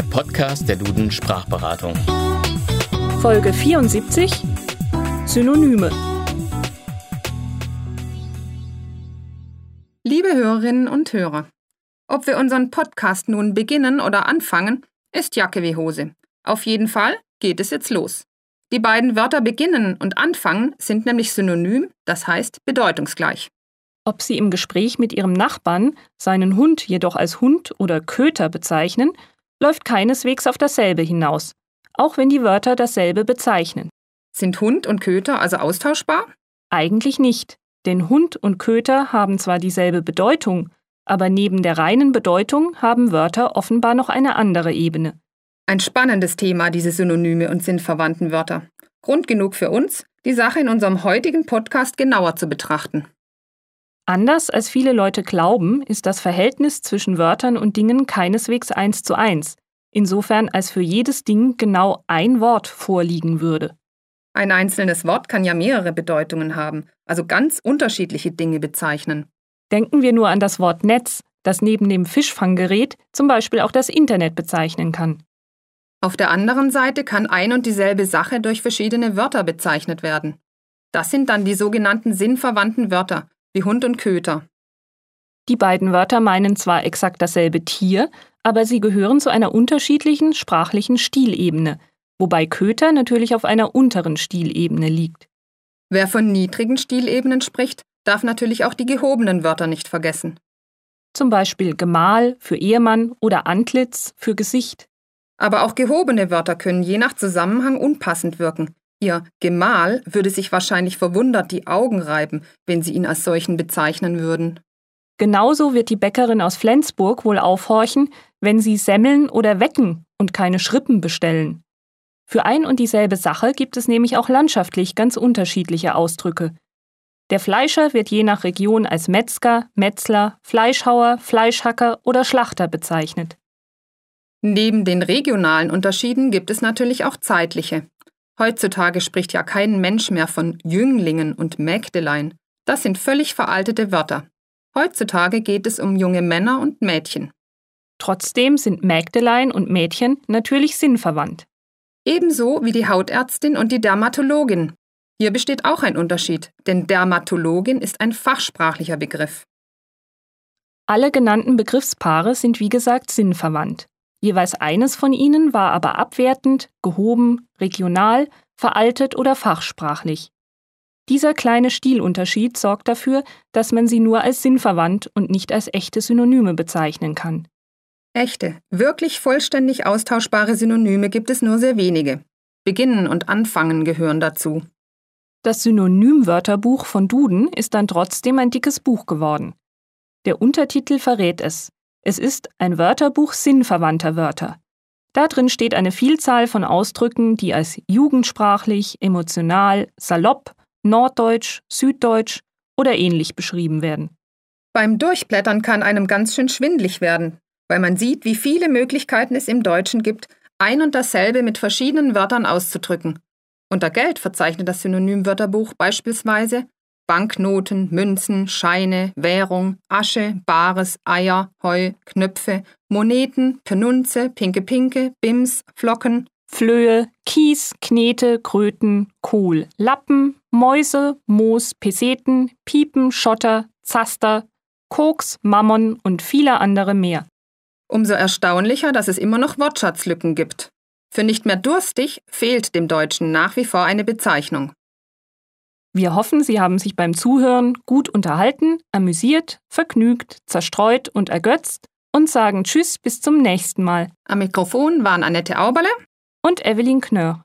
der Podcast der Duden Sprachberatung. Folge 74 Synonyme. Liebe Hörerinnen und Hörer, ob wir unseren Podcast nun beginnen oder anfangen, ist Jacke wie Hose. Auf jeden Fall geht es jetzt los. Die beiden Wörter beginnen und anfangen sind nämlich synonym, das heißt bedeutungsgleich. Ob Sie im Gespräch mit Ihrem Nachbarn seinen Hund jedoch als Hund oder Köter bezeichnen, läuft keineswegs auf dasselbe hinaus, auch wenn die Wörter dasselbe bezeichnen. Sind Hund und Köter also austauschbar? Eigentlich nicht, denn Hund und Köter haben zwar dieselbe Bedeutung, aber neben der reinen Bedeutung haben Wörter offenbar noch eine andere Ebene. Ein spannendes Thema, diese Synonyme und sinnverwandten Wörter. Grund genug für uns, die Sache in unserem heutigen Podcast genauer zu betrachten. Anders als viele Leute glauben, ist das Verhältnis zwischen Wörtern und Dingen keineswegs eins zu eins, insofern als für jedes Ding genau ein Wort vorliegen würde. Ein einzelnes Wort kann ja mehrere Bedeutungen haben, also ganz unterschiedliche Dinge bezeichnen. Denken wir nur an das Wort Netz, das neben dem Fischfanggerät zum Beispiel auch das Internet bezeichnen kann. Auf der anderen Seite kann ein und dieselbe Sache durch verschiedene Wörter bezeichnet werden. Das sind dann die sogenannten sinnverwandten Wörter, wie Hund und Köter. Die beiden Wörter meinen zwar exakt dasselbe Tier, aber sie gehören zu einer unterschiedlichen sprachlichen Stilebene, wobei Köter natürlich auf einer unteren Stilebene liegt. Wer von niedrigen Stilebenen spricht, darf natürlich auch die gehobenen Wörter nicht vergessen. Zum Beispiel Gemahl für Ehemann oder Antlitz für Gesicht. Aber auch gehobene Wörter können je nach Zusammenhang unpassend wirken. Ihr Gemahl würde sich wahrscheinlich verwundert die Augen reiben, wenn Sie ihn als solchen bezeichnen würden. Genauso wird die Bäckerin aus Flensburg wohl aufhorchen, wenn Sie Semmeln oder Wecken und keine Schrippen bestellen. Für ein und dieselbe Sache gibt es nämlich auch landschaftlich ganz unterschiedliche Ausdrücke. Der Fleischer wird je nach Region als Metzger, Metzler, Fleischhauer, Fleischhacker oder Schlachter bezeichnet. Neben den regionalen Unterschieden gibt es natürlich auch zeitliche. Heutzutage spricht ja kein Mensch mehr von Jünglingen und Mägdelein. Das sind völlig veraltete Wörter. Heutzutage geht es um junge Männer und Mädchen. Trotzdem sind Mägdelein und Mädchen natürlich sinnverwandt. Ebenso wie die Hautärztin und die Dermatologin. Hier besteht auch ein Unterschied, denn Dermatologin ist ein fachsprachlicher Begriff. Alle genannten Begriffspaare sind wie gesagt sinnverwandt. Jeweils eines von ihnen war aber abwertend, gehoben, regional, veraltet oder fachsprachlich. Dieser kleine Stilunterschied sorgt dafür, dass man sie nur als sinnverwandt und nicht als echte Synonyme bezeichnen kann. Echte, wirklich vollständig austauschbare Synonyme gibt es nur sehr wenige. Beginnen und Anfangen gehören dazu. Das Synonymwörterbuch von Duden ist dann trotzdem ein dickes Buch geworden. Der Untertitel verrät es. Es ist ein Wörterbuch sinnverwandter Wörter. Da drin steht eine Vielzahl von Ausdrücken, die als jugendsprachlich, emotional, salopp, norddeutsch, süddeutsch oder ähnlich beschrieben werden. Beim Durchblättern kann einem ganz schön schwindlig werden, weil man sieht, wie viele Möglichkeiten es im Deutschen gibt, ein und dasselbe mit verschiedenen Wörtern auszudrücken. Unter Geld verzeichnet das Synonymwörterbuch beispielsweise Banknoten, Münzen, Scheine, Währung, Asche, Bares, Eier, Heu, Knöpfe, Moneten, Penunze, Pinke Pinke, Bims, Flocken, Flöhe, Kies, Knete, Kröten, Kohl, Lappen, Mäuse, Moos, Peseten, Piepen, Schotter, Zaster, Koks, Mammon und viele andere mehr. Umso erstaunlicher, dass es immer noch Wortschatzlücken gibt. Für nicht mehr durstig fehlt dem Deutschen nach wie vor eine Bezeichnung. Wir hoffen, Sie haben sich beim Zuhören gut unterhalten, amüsiert, vergnügt, zerstreut und ergötzt und sagen Tschüss bis zum nächsten Mal. Am Mikrofon waren Annette Auberle und Evelyn Knörr.